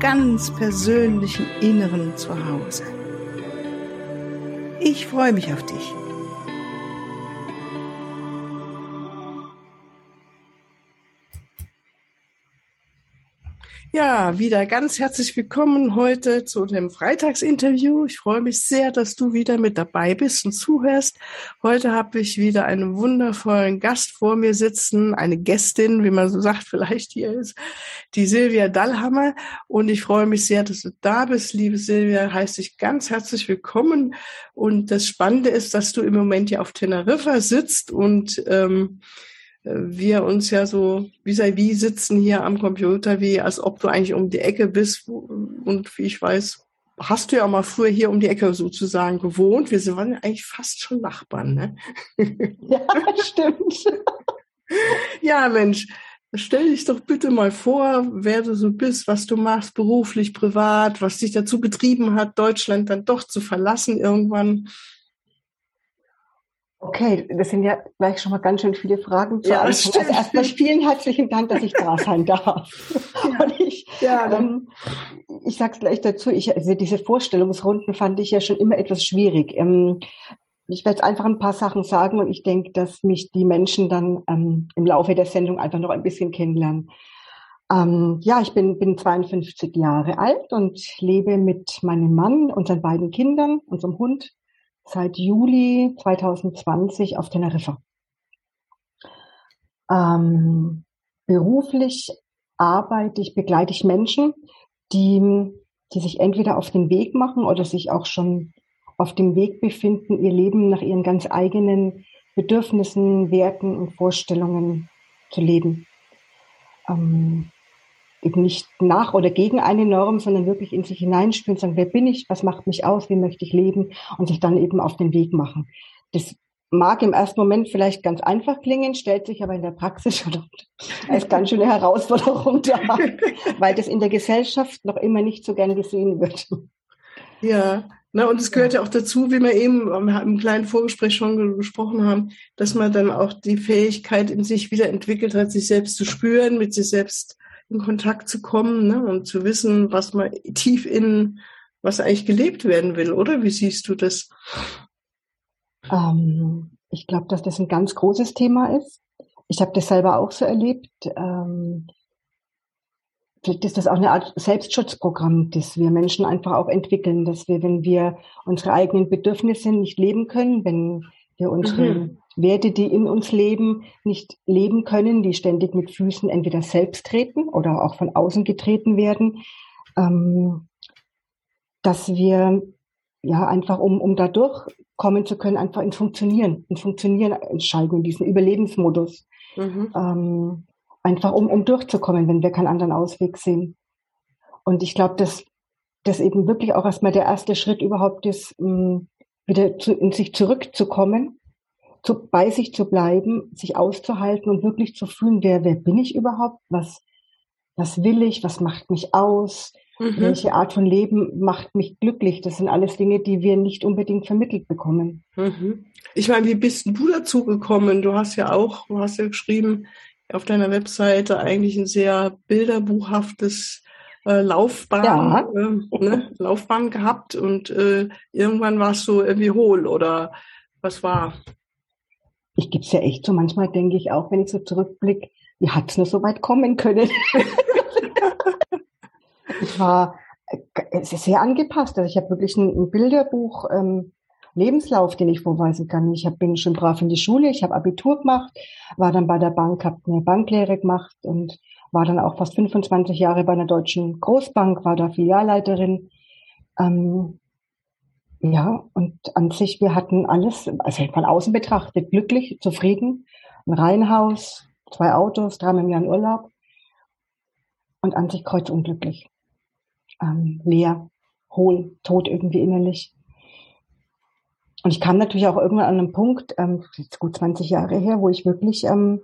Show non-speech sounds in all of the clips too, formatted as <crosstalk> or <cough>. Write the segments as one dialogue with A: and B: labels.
A: ganz persönlichen Inneren zu Hause. Ich freue mich auf dich. Ja, wieder ganz herzlich willkommen heute zu dem Freitagsinterview. Ich freue mich sehr, dass du wieder mit dabei bist und zuhörst. Heute habe ich wieder einen wundervollen Gast vor mir sitzen, eine Gästin, wie man so sagt, <laughs> vielleicht hier ist, die Silvia Dallhammer. Und ich freue mich sehr, dass du da bist, liebe Silvia. Heißt dich ganz herzlich willkommen. Und das Spannende ist, dass du im Moment ja auf Teneriffa sitzt und ähm, wir uns ja so vis-à-vis -vis sitzen hier am Computer, wie als ob du eigentlich um die Ecke bist. Und wie ich weiß, hast du ja mal früher hier um die Ecke sozusagen gewohnt. Wir waren ja eigentlich fast schon Nachbarn, ne? <laughs>
B: Ja, stimmt. <laughs>
A: ja, Mensch, stell dich doch bitte mal vor, wer du so bist, was du machst, beruflich, privat, was dich dazu getrieben hat, Deutschland dann doch zu verlassen irgendwann.
B: Okay, das sind ja gleich schon mal ganz schön viele Fragen zu ja, Also erstmal vielen herzlichen Dank, dass ich da sein darf. <laughs> Ja. Und ich, ja, ähm, ich sag's gleich dazu, ich, also diese Vorstellungsrunden fand ich ja schon immer etwas schwierig. Ähm, ich werde einfach ein paar Sachen sagen und ich denke, dass mich die Menschen dann ähm, im Laufe der Sendung einfach noch ein bisschen kennenlernen. Ähm, ja, ich bin, bin 52 Jahre alt und lebe mit meinem Mann, unseren beiden Kindern, unserem Hund seit Juli 2020 auf Teneriffa. Ähm, beruflich arbeite ich, begleite ich Menschen, die, die sich entweder auf den Weg machen oder sich auch schon auf dem Weg befinden, ihr Leben nach ihren ganz eigenen Bedürfnissen, Werten und Vorstellungen zu leben. Ähm, nicht nach oder gegen eine Norm, sondern wirklich in sich hineinspüren, sagen, wer bin ich, was macht mich aus, wie möchte ich leben und sich dann eben auf den Weg machen. Das mag im ersten Moment vielleicht ganz einfach klingen, stellt sich aber in der Praxis <laughs> schon als ganz schöne Herausforderung dar, <laughs> weil das in der Gesellschaft noch immer nicht so gern gesehen wird.
A: Ja, na, und es gehört ja auch dazu, wie wir eben im kleinen Vorgespräch schon gesprochen haben, dass man dann auch die Fähigkeit in sich wieder entwickelt hat, sich selbst zu spüren, mit sich selbst in Kontakt zu kommen ne, und zu wissen, was man tief in, was eigentlich gelebt werden will, oder? Wie siehst du das?
B: Ähm, ich glaube, dass das ein ganz großes Thema ist. Ich habe das selber auch so erlebt. Ähm, vielleicht ist das auch eine Art Selbstschutzprogramm, das wir Menschen einfach auch entwickeln, dass wir, wenn wir unsere eigenen Bedürfnisse nicht leben können, wenn wir unsere mhm. Werte, die in uns leben, nicht leben können, die ständig mit Füßen entweder selbst treten oder auch von außen getreten werden, ähm, dass wir ja einfach, um, um da durchkommen zu können, einfach in Funktionieren, in Funktionieren entscheiden, in diesen Überlebensmodus. Mhm. Ähm, einfach um, um durchzukommen, wenn wir keinen anderen Ausweg sehen. Und ich glaube, dass das eben wirklich auch erstmal der erste Schritt überhaupt ist, um, wieder zu, in sich zurückzukommen zu, bei sich zu bleiben, sich auszuhalten und wirklich zu fühlen, wer, wer bin ich überhaupt? Was, was will ich? Was macht mich aus? Mhm. Welche Art von Leben macht mich glücklich? Das sind alles Dinge, die wir nicht unbedingt vermittelt bekommen.
A: Mhm. Ich meine, wie bist du dazu gekommen? Du hast ja auch, du hast ja geschrieben auf deiner Webseite eigentlich ein sehr bilderbuchhaftes äh, Laufbahn, ja. äh, ne, Laufbahn gehabt und äh, irgendwann warst du irgendwie hohl oder was war?
B: ich gebe es ja echt so. Manchmal denke ich auch, wenn ich so zurückblicke, wie hat es nur so weit kommen können? <laughs> ich war äh, sehr angepasst. Also ich habe wirklich ein, ein Bilderbuch, ähm, Lebenslauf, den ich vorweisen kann. Ich hab, bin schon brav in die Schule, ich habe Abitur gemacht, war dann bei der Bank, habe eine Banklehre gemacht und war dann auch fast 25 Jahre bei einer deutschen Großbank, war da Filialleiterin. Ähm, ja, und an sich, wir hatten alles, also von außen betrachtet, glücklich, zufrieden. Ein Reihenhaus, zwei Autos, dreimal im Jahr in Urlaub. Und an sich kreuzunglücklich. ähm, leer, hohl, tot irgendwie innerlich. Und ich kam natürlich auch irgendwann an einen Punkt, ähm, jetzt gut 20 Jahre her, wo ich wirklich, ähm,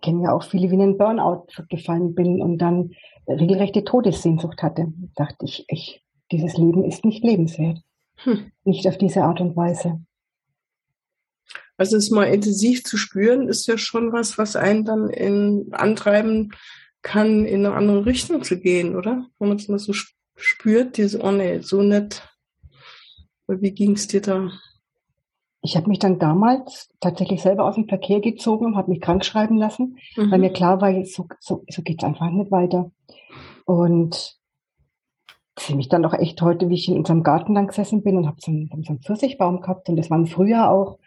B: kenne ja auch viele, wie in einen Burnout gefallen bin und dann regelrechte Todessehnsucht hatte. Da dachte ich, ich, dieses Leben ist nicht lebenswert. Hm. Nicht auf diese Art und Weise.
A: Also es mal intensiv zu spüren, ist ja schon was, was einen dann in, antreiben kann, in eine andere Richtung zu gehen, oder? Wenn man es mal so spürt, diese, oh nee, so nett. Wie ging es dir da?
B: Ich habe mich dann damals tatsächlich selber aus dem Verkehr gezogen und habe mich krank schreiben lassen, mhm. weil mir klar war, so, so, so geht es einfach nicht weiter. Und sehe mich dann doch echt heute, wie ich in unserem Garten lang gesessen bin und habe so, einen, so einen Pfirsichbaum gehabt und das war im Frühjahr auch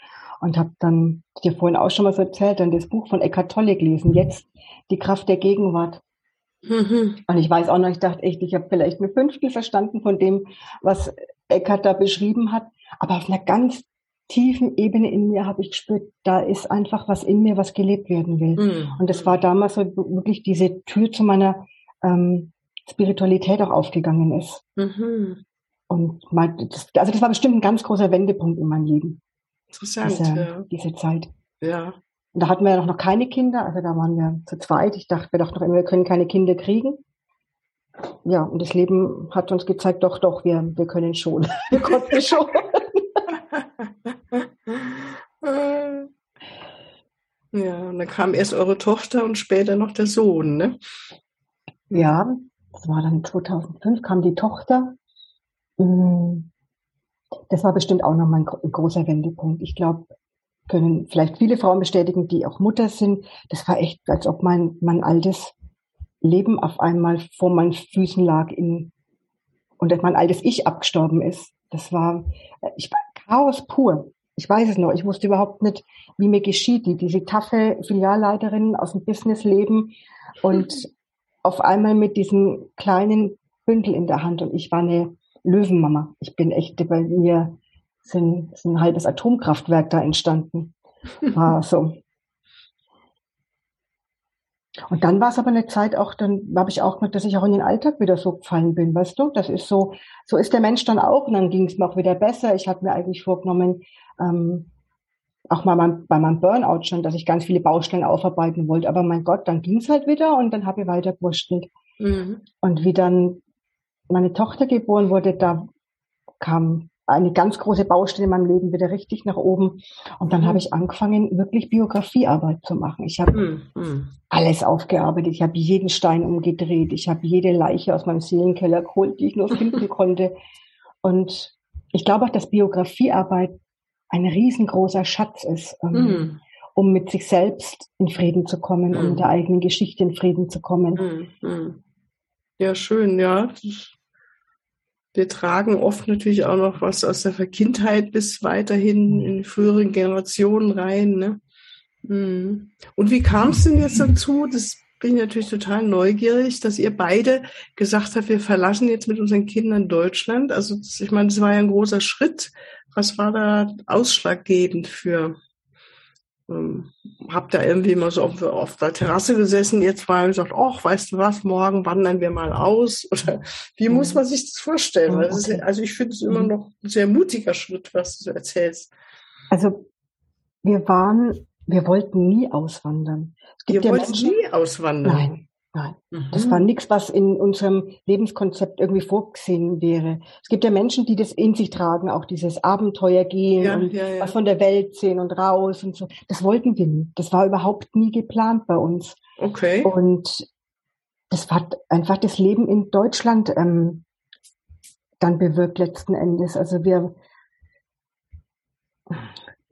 B: und habe dann dir vorhin auch schon mal so erzählt, dann das Buch von Eckhart Tolle gelesen, jetzt die Kraft der Gegenwart. Mhm. Und ich weiß auch noch, ich dachte echt, ich habe vielleicht ein Fünftel verstanden von dem, was Eckhart da beschrieben hat, aber auf einer ganz tiefen Ebene in mir habe ich gespürt, da ist einfach was in mir, was gelebt werden will. Mhm. Und das war damals so wirklich diese Tür zu meiner ähm, Spiritualität auch aufgegangen ist. Mhm. Und mein, das, also das war bestimmt ein ganz großer Wendepunkt in meinem Leben.
A: Interessant.
B: Diese, ja. diese Zeit.
A: Ja.
B: Und da hatten wir ja noch keine Kinder, also da waren wir zu zweit. Ich dachte, wir dachten noch immer, wir können keine Kinder kriegen. Ja, und das Leben hat uns gezeigt, doch, doch, wir, wir können schon. <laughs> wir konnten schon. <laughs>
A: ja, und dann kam erst eure Tochter und später noch der Sohn, ne?
B: Ja, das war dann 2005, kam die Tochter. Mm, das war bestimmt auch nochmal ein großer Wendepunkt. Ich glaube, können vielleicht viele Frauen bestätigen, die auch Mutter sind. Das war echt, als ob mein, mein altes Leben auf einmal vor meinen Füßen lag in, und mein altes Ich abgestorben ist. Das war, ich Chaos pur. Ich weiß es noch. Ich wusste überhaupt nicht, wie mir geschieht. Die, diese taffe Filialleiterin aus dem Businessleben und <laughs> auf einmal mit diesem kleinen Bündel in der Hand. Und ich war eine Löwenmama. Ich bin echt, bei mir sind, ist ein halbes Atomkraftwerk da entstanden. <laughs> War so. Und dann war es aber eine Zeit auch, dann habe ich auch gemerkt, dass ich auch in den Alltag wieder so gefallen bin, weißt du? Das ist so, so ist der Mensch dann auch und dann ging es mir auch wieder besser. Ich hatte mir eigentlich vorgenommen, ähm, auch mal mein, bei meinem Burnout schon, dass ich ganz viele Baustellen aufarbeiten wollte. Aber mein Gott, dann ging es halt wieder und dann habe ich weiter gewurschtelt. Mhm. Und wie dann meine Tochter geboren wurde, da kam eine ganz große Baustelle in meinem Leben wieder richtig nach oben. Und dann mhm. habe ich angefangen, wirklich Biografiearbeit zu machen. Ich habe mhm. mhm. alles aufgearbeitet. Ich habe jeden Stein umgedreht. Ich habe jede Leiche aus meinem Seelenkeller geholt, die ich nur finden <laughs> konnte. Und ich glaube auch, dass Biografiearbeit ein riesengroßer Schatz ist, ähm, mhm. um mit sich selbst in Frieden zu kommen, um mit der mhm. eigenen Geschichte in Frieden zu kommen.
A: Mhm. Ja, schön, ja wir tragen oft natürlich auch noch was aus der Kindheit bis weiterhin mhm. in die früheren Generationen rein. Ne? Mhm. Und wie kam es denn jetzt dazu? Das bin ich natürlich total neugierig, dass ihr beide gesagt habt, wir verlassen jetzt mit unseren Kindern Deutschland. Also ich meine, das war ja ein großer Schritt. Was war da ausschlaggebend für? Ähm, habe da irgendwie mal so auf, auf, der Terrasse gesessen, ihr zwei, und gesagt, ach, weißt du was, morgen wandern wir mal aus? <laughs> Oder wie mhm. muss man sich das vorstellen? Weil das ist, also ich finde es immer mhm. noch ein sehr mutiger Schritt, was du erzählst.
B: Also wir waren, wir wollten nie auswandern.
A: Es gibt Ihr ja wollt Menschen, nie auswandern?
B: Nein. Nein, mhm. das war nichts, was in unserem Lebenskonzept irgendwie vorgesehen wäre. Es gibt ja Menschen, die das in sich tragen, auch dieses Abenteuer gehen ja, und ja, ja. was von der Welt sehen und raus und so. Das wollten wir nie. Das war überhaupt nie geplant bei uns.
A: Okay.
B: Und das hat einfach das Leben in Deutschland ähm, dann bewirkt letzten Endes. Also wir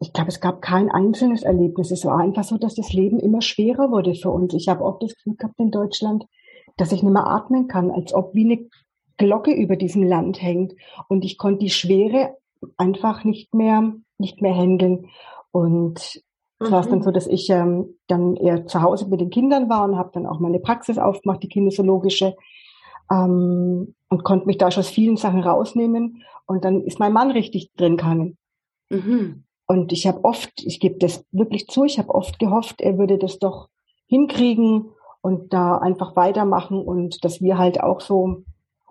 B: ich glaube, es gab kein einzelnes Erlebnis. Es war einfach so, dass das Leben immer schwerer wurde für uns. Ich habe oft das Gefühl gehabt in Deutschland, dass ich nicht mehr atmen kann, als ob wie eine Glocke über diesem Land hängt. Und ich konnte die Schwere einfach nicht mehr, nicht mehr handeln. Und es mhm. war es dann so, dass ich ähm, dann eher zu Hause mit den Kindern war und habe dann auch meine Praxis aufgemacht, die kinesiologische, ähm, und konnte mich da schon aus vielen Sachen rausnehmen. Und dann ist mein Mann richtig drin gegangen. Mhm. Und ich habe oft, ich gebe das wirklich zu, ich habe oft gehofft, er würde das doch hinkriegen und da einfach weitermachen und dass wir halt auch so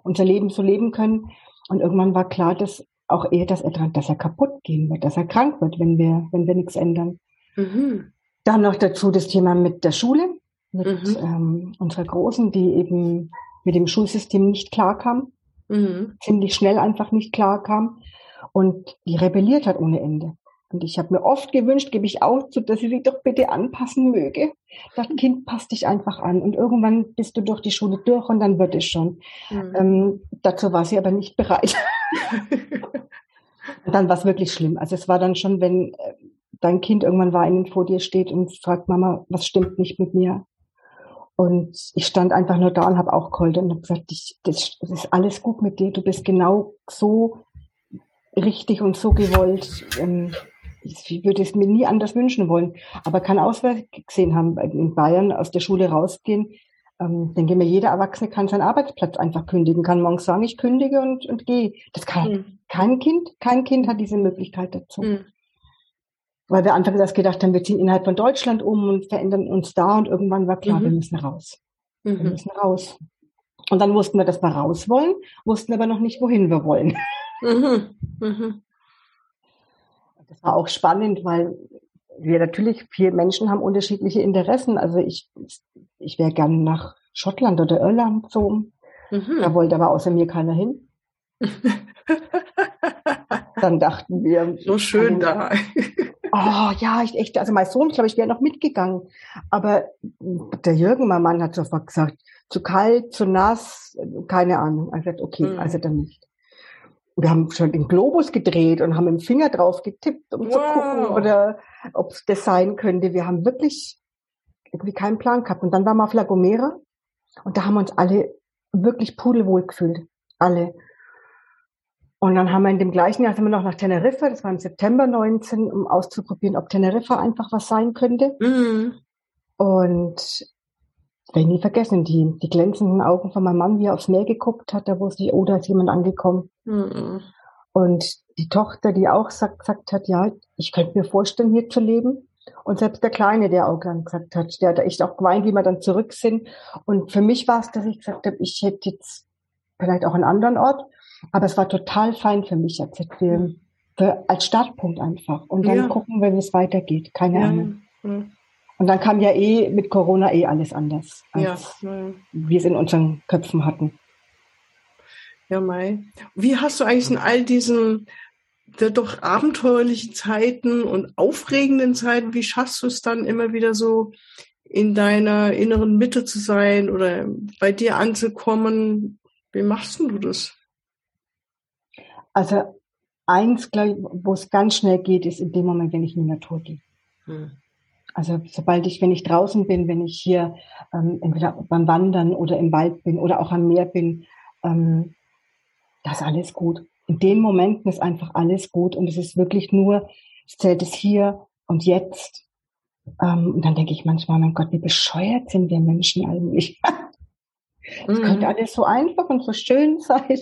B: unser Leben so leben können. Und irgendwann war klar, dass auch er, dass er, dass er kaputt gehen wird, dass er krank wird, wenn wir, wenn wir nichts ändern. Mhm. Dann noch dazu das Thema mit der Schule, mit mhm. ähm, unserer Großen, die eben mit dem Schulsystem nicht klarkam, mhm. ziemlich schnell einfach nicht klarkam und die rebelliert hat ohne Ende. Und ich habe mir oft gewünscht, gebe ich auch zu, dass sie sich doch bitte anpassen möge. Das Kind passt dich einfach an. Und irgendwann bist du durch die Schule durch und dann wird es schon. Mhm. Ähm, dazu war sie aber nicht bereit. <laughs> dann war es wirklich schlimm. Also es war dann schon, wenn äh, dein Kind irgendwann weinend vor dir steht und fragt, Mama, was stimmt nicht mit mir? Und ich stand einfach nur da und habe auch geheult und habe gesagt, ich, das, das ist alles gut mit dir. Du bist genau so richtig und so gewollt. Ähm, ich würde es mir nie anders wünschen wollen, aber kann Ausweg gesehen haben, in Bayern aus der Schule rausgehen. Ähm, denke mir, jeder Erwachsene kann seinen Arbeitsplatz einfach kündigen, kann morgens sagen, ich kündige und, und gehe. Das kann mhm. kein Kind, kein Kind hat diese Möglichkeit dazu. Mhm. Weil wir einfach das gedacht haben, wir ziehen innerhalb von Deutschland um und verändern uns da und irgendwann war klar, mhm. wir müssen raus. Wir mhm. müssen raus. Und dann wussten wir, dass wir raus wollen, wussten aber noch nicht, wohin wir wollen. Mhm. Mhm das war auch spannend, weil wir natürlich, viele Menschen haben unterschiedliche Interessen. Also ich, ich wäre gerne nach Schottland oder Irland gezogen. Mhm. Da wollte aber außer mir keiner hin. <laughs> Dann dachten wir.
A: So schön da.
B: Oh ja, ich echt, also mein Sohn, glaube ich, wäre noch mitgegangen. Aber der Jürgen, mein Mann, hat sofort gesagt, zu kalt, zu nass, keine Ahnung. Er sagt, okay, mhm. also dann nicht wir haben schon den Globus gedreht und haben mit dem Finger drauf getippt, um wow. zu gucken, oder ob es das sein könnte. Wir haben wirklich irgendwie keinen Plan gehabt. Und dann waren wir auf La Gomera und da haben wir uns alle wirklich pudelwohl gefühlt. Alle. Und dann haben wir in dem gleichen Jahr sind wir noch nach Teneriffa, das war im September 19, um auszuprobieren, ob Teneriffa einfach was sein könnte. Mhm. Und werde ich nie vergessen, die, die glänzenden Augen von meinem Mann, wie er aufs Meer geguckt hat, da wusste ich, oh, da ist jemand angekommen. Mhm. Und die Tochter, die auch sagt, gesagt hat, ja, ich könnte mir vorstellen, hier zu leben. Und selbst der Kleine, der auch dann gesagt hat, der hat echt auch geweint, wie wir dann zurück sind. Und für mich war es, dass ich gesagt habe, ich hätte jetzt vielleicht auch einen anderen Ort, aber es war total fein für mich als, für, als Startpunkt einfach. Und dann ja. gucken wie es weitergeht. Keine ja. Ahnung. Ja. Und dann kam ja eh mit Corona eh alles anders, als ja. wir es in unseren Köpfen hatten.
A: Ja, Mai. Wie hast du eigentlich in all diesen doch abenteuerlichen Zeiten und aufregenden Zeiten, wie schaffst du es dann immer wieder so in deiner inneren Mitte zu sein oder bei dir anzukommen? Wie machst du das?
B: Also eins, glaube ich, wo es ganz schnell geht, ist in dem Moment, wenn ich in die Natur gehe. Hm. Also sobald ich, wenn ich draußen bin, wenn ich hier ähm, entweder beim Wandern oder im Wald bin oder auch am Meer bin, ähm, das ist alles gut. In den Momenten ist einfach alles gut und es ist wirklich nur, es zählt es hier und jetzt. Ähm, und dann denke ich manchmal, mein Gott, wie bescheuert sind wir Menschen eigentlich? <laughs> Es mhm. könnte alles so einfach und so schön sein.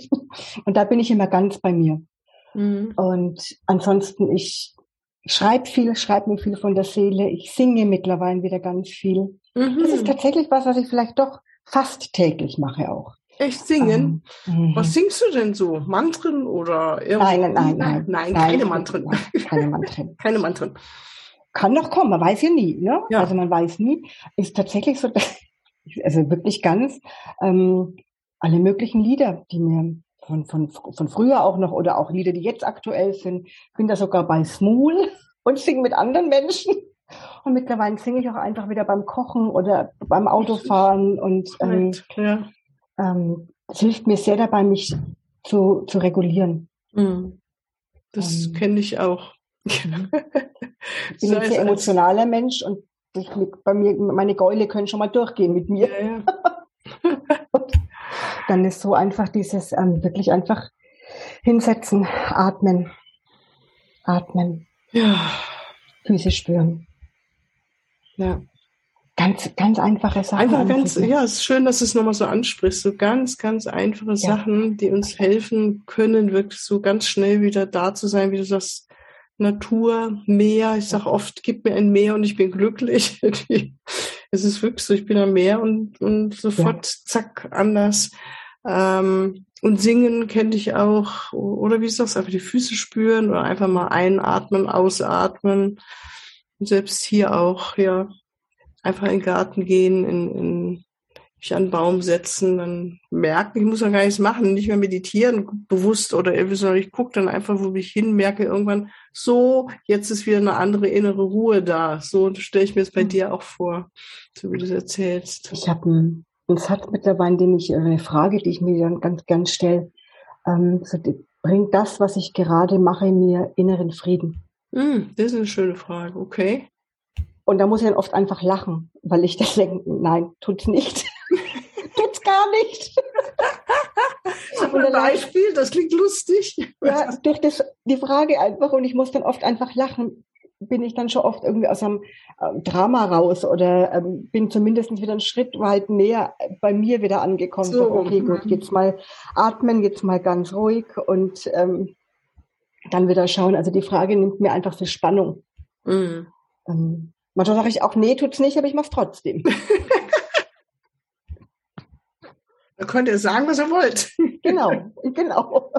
B: Und da bin ich immer ganz bei mir. Mhm. Und ansonsten, ich ich schreibe viel, schreibe mir viel von der Seele. Ich singe mittlerweile wieder ganz viel. Mhm. Das ist tatsächlich was, was ich vielleicht doch fast täglich mache auch.
A: Echt singen? Ähm, was singst du denn so? Mantren oder
B: Nein, nein, nein, nein,
A: nein, keine Mantren.
B: Nein, keine Mantren. <laughs>
A: keine Mantren.
B: Kann noch kommen, man weiß ja nie, ne? Ja. Also man weiß nie. Ist tatsächlich so, <laughs> also wirklich ganz ähm, alle möglichen Lieder, die mir von, von, von früher auch noch oder auch Lieder, die jetzt aktuell sind. Ich bin da sogar bei Smul <laughs> und singe mit anderen Menschen. Und mittlerweile singe ich auch einfach wieder beim Kochen oder beim Autofahren und ähm, ja. ähm, es hilft mir sehr dabei, mich zu, zu regulieren. Mhm.
A: Das ähm, kenne ich auch. <laughs>
B: ich bin ein sehr emotionaler Mensch und ich, bei mir, meine Gäule können schon mal durchgehen mit mir. Ja, ja. <laughs> dann ist so einfach dieses ähm, wirklich einfach hinsetzen, atmen, atmen. Ja. Füße spüren. Ja. Ganz, ganz einfache Sachen.
A: Einfach ganz, ja, es ist schön, dass du es nochmal so ansprichst. So ganz, ganz einfache ja. Sachen, die uns helfen können, wirklich so ganz schnell wieder da zu sein, wie du sagst, Natur, Meer. Ich sage oft, gib mir ein Meer und ich bin glücklich. <laughs> es ist wirklich so, ich bin am Meer und, und sofort ja. zack, anders. Ähm, und singen kenne ich auch. Oder wie ist das? Einfach die Füße spüren oder einfach mal einatmen, ausatmen. Und selbst hier auch, ja, einfach in den Garten gehen, in, in mich an Baum setzen, dann merken, ich muss ja gar nichts machen, nicht mehr meditieren, bewusst oder irgendwie, sondern ich gucke dann einfach, wo ich hin, merke irgendwann, so, jetzt ist wieder eine andere innere Ruhe da. So stelle ich mir es bei mhm. dir auch vor, so wie du es erzählst.
B: Ich habe einen, Satz mittlerweile, den ich, eine Frage, die ich mir dann ganz gern stelle, ähm, so, bringt das, was ich gerade mache, mir inneren Frieden?
A: Mm, das ist eine schöne Frage, okay.
B: Und da muss ich dann oft einfach lachen, weil ich das denke, nein, tut's nicht. <laughs> tut's gar nicht.
A: Ein Beispiel, das klingt lustig.
B: Ja, durch das, die Frage einfach und ich muss dann oft einfach lachen, bin ich dann schon oft irgendwie aus einem äh, Drama raus oder ähm, bin zumindest wieder einen Schritt weit näher bei mir wieder angekommen. So, okay, gut, mhm. jetzt mal atmen, jetzt mal ganz ruhig und ähm, dann wieder schauen. Also die Frage nimmt mir einfach viel Spannung. Mhm. Ähm, Manchmal sage ich auch, nee, tut's nicht, aber ich mach's trotzdem. <laughs>
A: da könnt ihr sagen, was ihr wollt. <laughs>
B: genau, genau.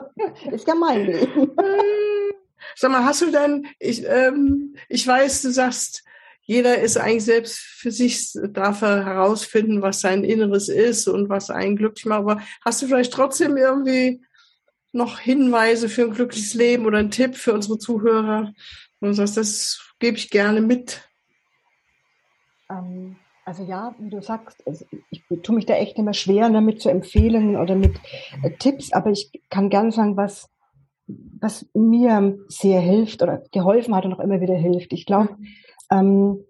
B: Ist ja mein Leben. <laughs>
A: Sag mal, hast du denn, ich, ähm, ich weiß, du sagst, jeder ist eigentlich selbst für sich, darf er herausfinden, was sein Inneres ist und was einen glücklich macht. Aber hast du vielleicht trotzdem irgendwie noch Hinweise für ein glückliches Leben oder einen Tipp für unsere Zuhörer? Und du sagst, das gebe ich gerne mit.
B: Ähm, also ja, wie du sagst, also ich tue mich da echt immer schwer damit ne, zu empfehlen oder mit äh, Tipps, aber ich kann gerne sagen, was, was mir sehr hilft oder geholfen hat und auch immer wieder hilft. Ich glaube, ähm,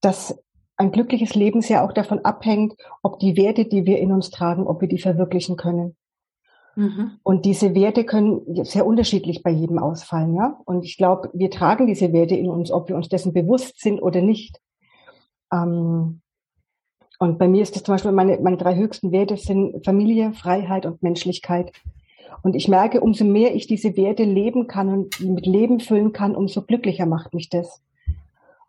B: dass ein glückliches Leben sehr auch davon abhängt, ob die Werte, die wir in uns tragen, ob wir die verwirklichen können. Mhm. Und diese Werte können sehr unterschiedlich bei jedem ausfallen, ja. Und ich glaube, wir tragen diese Werte in uns, ob wir uns dessen bewusst sind oder nicht. Ähm, und bei mir ist das zum Beispiel, meine, meine drei höchsten Werte sind Familie, Freiheit und Menschlichkeit. Und ich merke, umso mehr ich diese Werte leben kann und mit Leben füllen kann, umso glücklicher macht mich das.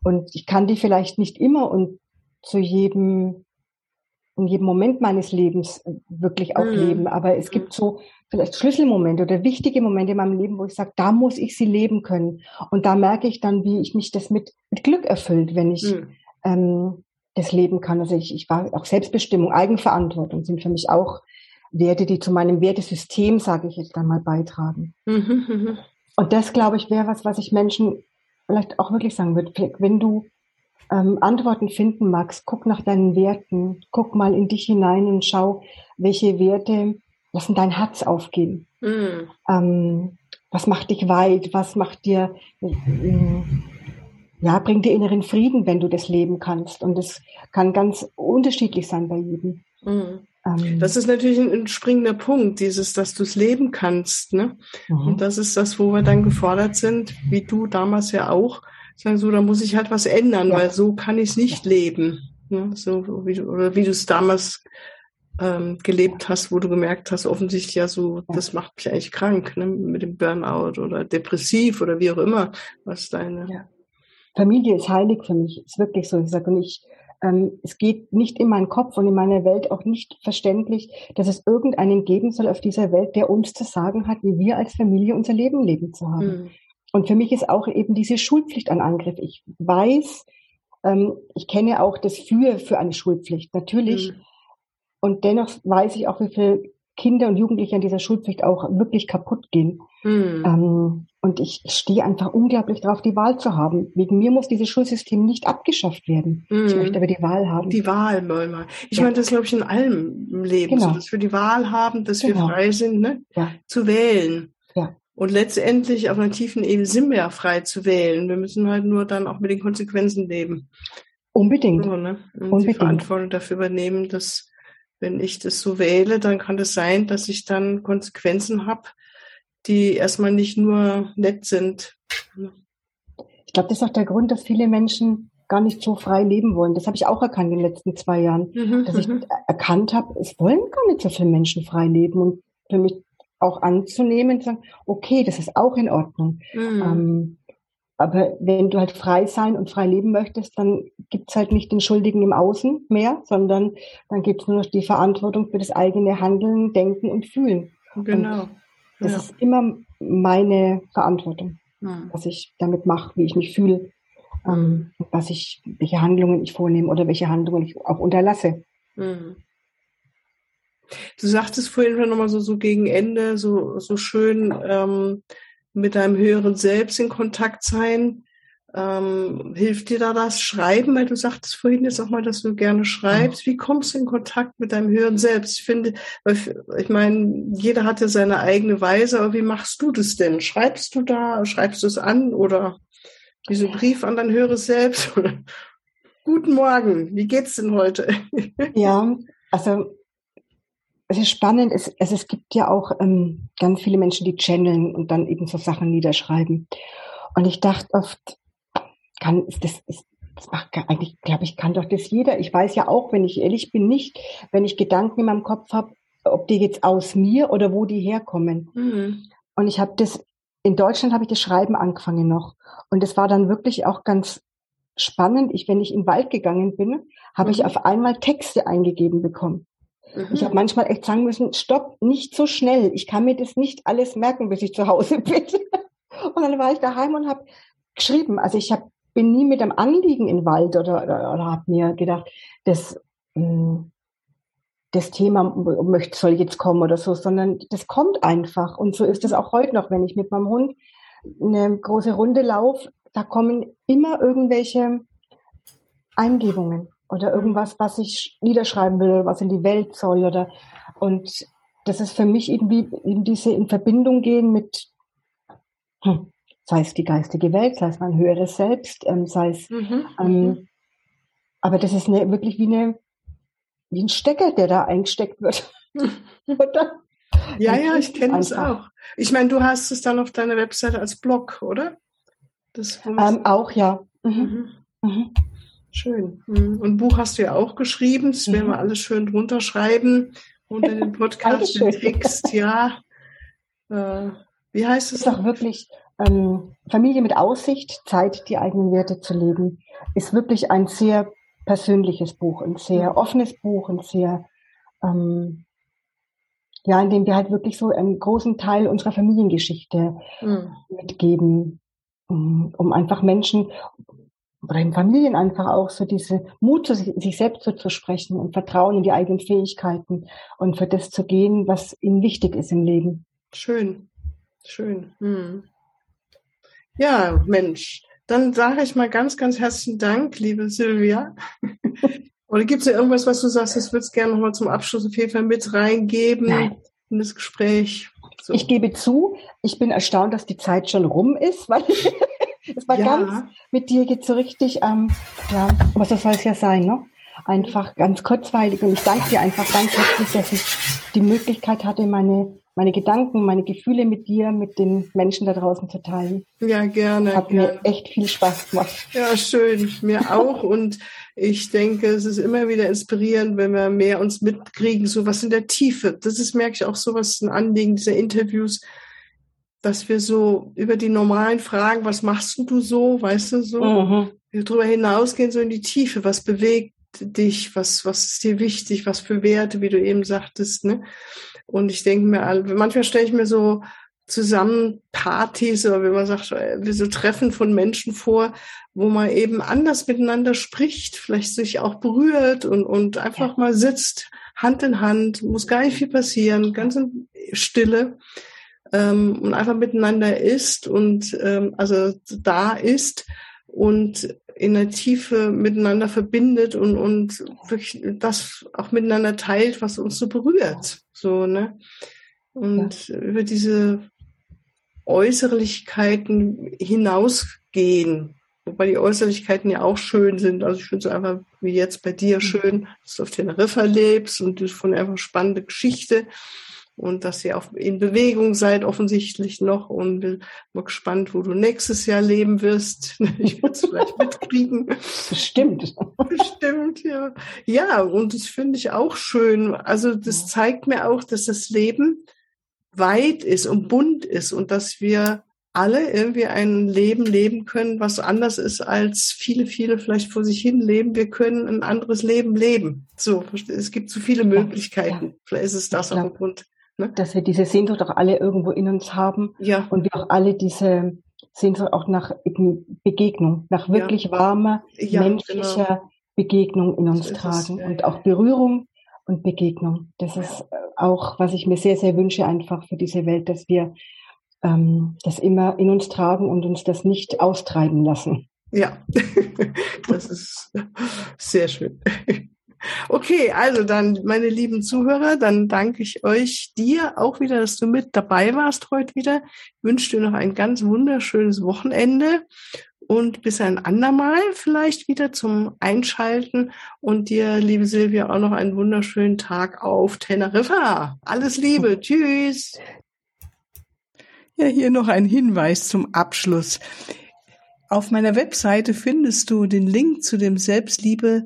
B: Und ich kann die vielleicht nicht immer und zu jedem, in jedem Moment meines Lebens wirklich auch mhm. leben. Aber es gibt so vielleicht Schlüsselmomente oder wichtige Momente in meinem Leben, wo ich sage, da muss ich sie leben können. Und da merke ich dann, wie ich mich das mit, mit Glück erfüllt, wenn ich, mhm ähm, das leben kann. Also ich, ich war auch Selbstbestimmung, Eigenverantwortung sind für mich auch Werte, die zu meinem Wertesystem, sage ich jetzt einmal, beitragen. Mhm, mhm, Und das, glaube ich, wäre was, was ich Menschen vielleicht auch wirklich sagen würde. Wenn du ähm, Antworten finden magst, guck nach deinen Werten, guck mal in dich hinein und schau, welche Werte lassen dein Herz aufgehen. Mhm. Ähm, was macht dich weit? Was macht dir äh, ja, bringt dir inneren Frieden, wenn du das leben kannst. Und das kann ganz unterschiedlich sein bei jedem.
A: Mhm. Ähm, das ist natürlich ein, springender Punkt, dieses, dass du es leben kannst. Ne? Mhm. Und das ist das, wo wir dann gefordert sind, wie du damals ja auch, sagen so, da muss ich halt was ändern, ja. weil so kann ich es nicht ja. leben. Ne? So wie du, oder wie du es damals ähm, gelebt hast, wo du gemerkt hast, offensichtlich ja so, ja. das macht mich eigentlich krank, ne? mit dem Burnout oder depressiv oder wie auch immer, was deine.
B: Familie ist heilig für mich, ist wirklich so. Ich sage, und ich, ähm, es geht nicht in meinen Kopf und in meiner Welt auch nicht verständlich, dass es irgendeinen geben soll auf dieser Welt, der uns zu sagen hat, wie wir als Familie unser Leben leben zu haben. Mhm. Und für mich ist auch eben diese Schulpflicht ein Angriff. Ich weiß, ähm, ich kenne auch das Für für eine Schulpflicht, natürlich. Mhm. Und dennoch weiß ich auch, wie viel Kinder und Jugendliche an dieser Schulpflicht auch wirklich kaputt gehen. Mhm. Ähm, und ich stehe einfach unglaublich darauf, die Wahl zu haben. Wegen mir muss dieses Schulsystem nicht abgeschafft werden. Mhm. Ich möchte aber die Wahl haben.
A: Die Wahl, mal. Ich ja. meine, das glaube ich in allem im Leben, genau. so, dass wir die Wahl haben, dass genau. wir frei sind, ne? Ja. zu wählen. Ja. Und letztendlich auf einer tiefen Ebene sind wir ja frei zu wählen. Wir müssen halt nur dann auch mit den Konsequenzen leben.
B: Unbedingt.
A: So, ne? Und Unbedingt. die Verantwortung dafür übernehmen, dass wenn ich das so wähle, dann kann es das sein, dass ich dann Konsequenzen habe, die erstmal nicht nur nett sind.
B: Ich glaube, das ist auch der Grund, dass viele Menschen gar nicht so frei leben wollen. Das habe ich auch erkannt in den letzten zwei Jahren, mhm, dass ich mhm. erkannt habe, es wollen gar nicht so viele Menschen frei leben und für mich auch anzunehmen und sagen, okay, das ist auch in Ordnung. Mhm. Ähm, aber wenn du halt frei sein und frei leben möchtest, dann gibt's halt nicht den Schuldigen im Außen mehr, sondern dann gibt's nur noch die Verantwortung für das eigene Handeln, Denken und Fühlen.
A: Genau.
B: Und das ja. ist immer meine Verantwortung, hm. was ich damit mache, wie ich mich fühle, ähm, was ich, welche Handlungen ich vornehme oder welche Handlungen ich auch unterlasse. Hm.
A: Du sagtest vorhin schon nochmal so, so gegen Ende, so, so schön ähm, mit deinem höheren Selbst in Kontakt sein. Ähm, hilft dir da das Schreiben? Weil du sagtest vorhin jetzt auch mal, dass du gerne schreibst. Wie kommst du in Kontakt mit deinem höheren Selbst? Ich finde, ich meine, jeder hat ja seine eigene Weise, aber wie machst du das denn? Schreibst du da? Schreibst du es an oder ein Brief an dein höheres Selbst? <laughs> Guten Morgen, wie geht's denn heute? <laughs>
B: Ja, also es ist spannend, es, es, es gibt ja auch ähm, ganz viele Menschen, die channeln und dann eben so Sachen niederschreiben. Und ich dachte oft, kann, das, ist, das macht eigentlich, glaube ich, kann doch das jeder. Ich weiß ja auch, wenn ich ehrlich bin, nicht, wenn ich Gedanken in meinem Kopf habe, ob die jetzt aus mir oder wo die herkommen. Mhm. Und ich habe das, in Deutschland habe ich das Schreiben angefangen noch. Und das war dann wirklich auch ganz spannend. Ich, wenn ich in den Wald gegangen bin, habe mhm. ich auf einmal Texte eingegeben bekommen. Mhm. Ich habe manchmal echt sagen müssen, stopp, nicht so schnell. Ich kann mir das nicht alles merken, bis ich zu Hause <laughs> bin. Und dann war ich daheim und habe geschrieben. Also ich hab, bin nie mit einem Anliegen in den Wald oder, oder, oder habe mir gedacht, das, hm, das Thema möchte, soll jetzt kommen oder so, sondern das kommt einfach. Und so ist es auch heute noch, wenn ich mit meinem Hund eine große Runde laufe, da kommen immer irgendwelche Eingebungen oder irgendwas, was ich niederschreiben will oder was in die Welt soll oder und das ist für mich irgendwie eben diese in Verbindung gehen mit hm, sei es die geistige Welt, sei es mein höheres Selbst, ähm, sei es mhm. ähm, mhm. aber das ist eine, wirklich wie eine wie ein Stecker, der da eingesteckt wird. <laughs>
A: oder? Ja, ja, ich kenne es auch. Ich meine, du hast es dann auf deiner Webseite als Blog, oder?
B: Das ähm, auch, ja. Mhm.
A: Mhm. mhm. Schön. Mhm. Und Buch hast du ja auch geschrieben. Das werden wir alles schön drunter schreiben unter dem <laughs> Podcast, den Text. Ja.
B: Äh, wie heißt es? Ist auch wirklich ähm, Familie mit Aussicht, Zeit, die eigenen Werte zu leben, ist wirklich ein sehr persönliches Buch, ein sehr mhm. offenes Buch, ein sehr ähm, ja, in dem wir halt wirklich so einen großen Teil unserer Familiengeschichte mhm. mitgeben, um, um einfach Menschen, oder in Familien einfach auch so diese Mut, zu sich, sich selbst so zu sprechen und Vertrauen in die eigenen Fähigkeiten und für das zu gehen, was ihnen wichtig ist im Leben.
A: Schön, schön. Hm. Ja, Mensch, dann sage ich mal ganz, ganz herzlichen Dank, liebe Silvia. <laughs> Oder gibt es ja irgendwas, was du sagst, das würdest du gerne nochmal zum Abschluss auf jeden Fall mit reingeben Nein. in das Gespräch?
B: So. Ich gebe zu, ich bin erstaunt, dass die Zeit schon rum ist, weil <laughs> es war ja. ganz, mit dir geht so richtig, ähm, ja, was das soll es ja sein, ne? Einfach ganz kurzweilig und ich danke dir einfach ganz herzlich, dass ich die Möglichkeit hatte, meine, meine Gedanken, meine Gefühle mit dir, mit den Menschen da draußen zu teilen.
A: Ja, gerne.
B: Hat
A: gerne.
B: mir echt viel Spaß gemacht.
A: Ja, schön. Mir auch. Und ich denke, es ist immer wieder inspirierend, wenn wir mehr uns mitkriegen, so was in der Tiefe. Das ist, merke ich auch, so was ein Anliegen dieser Interviews, dass wir so über die normalen Fragen, was machst du so, weißt du, so, mhm. wir drüber hinausgehen, so in die Tiefe, was bewegt dich, was, was ist dir wichtig, was für Werte, wie du eben sagtest, ne? Und ich denke mir, manchmal stelle ich mir so zusammen Partys oder wenn man sagt, äh, wie so Treffen von Menschen vor, wo man eben anders miteinander spricht, vielleicht sich auch berührt und, und einfach ja. mal sitzt, Hand in Hand, muss gar nicht viel passieren, ganz in Stille ähm, und einfach miteinander ist und ähm, also da ist und in der Tiefe miteinander verbindet und, und wirklich das auch miteinander teilt, was uns so berührt. So, ne? Und ja. über diese Äußerlichkeiten hinausgehen. Wobei die Äußerlichkeiten ja auch schön sind. Also ich finde es einfach wie jetzt bei dir schön, dass du auf Teneriffa lebst und du von einfach spannende Geschichte und dass ihr auch in Bewegung seid offensichtlich noch und bin mal gespannt, wo du nächstes Jahr leben wirst. <laughs> Ich werde es vielleicht mitkriegen.
B: Bestimmt.
A: Bestimmt, ja. Ja, und das finde ich auch schön. Also das zeigt mir auch, dass das Leben weit ist und bunt ist und dass wir alle irgendwie ein Leben leben können, was anders ist als viele, viele vielleicht vor sich hin leben. Wir können ein anderes Leben leben. So, es gibt so viele Möglichkeiten. Ja, Vielleicht ist es das auch ein Grund.
B: Ne? Dass wir diese Sehnsucht auch alle irgendwo in uns haben. Ja. Und wir auch alle diese Sehnsucht auch nach Begegnung, nach wirklich ja. warmer, ja, menschlicher genau. Begegnung in uns so tragen. Es, und auch Berührung und Begegnung. Das ist auch, was ich mir sehr, sehr wünsche einfach für diese Welt, dass wir ähm, das immer in uns tragen und uns das nicht austreiben lassen.
A: Ja, <laughs> das ist sehr schön. Okay, also dann, meine lieben Zuhörer, dann danke ich euch dir auch wieder, dass du mit dabei warst heute wieder. Ich wünsche dir noch ein ganz wunderschönes Wochenende und bis ein andermal vielleicht wieder zum Einschalten und dir, liebe Silvia, auch noch einen wunderschönen Tag auf Teneriffa. Alles Liebe, <laughs> tschüss. Ja, hier noch ein Hinweis zum Abschluss. Auf meiner Webseite findest du den Link zu dem Selbstliebe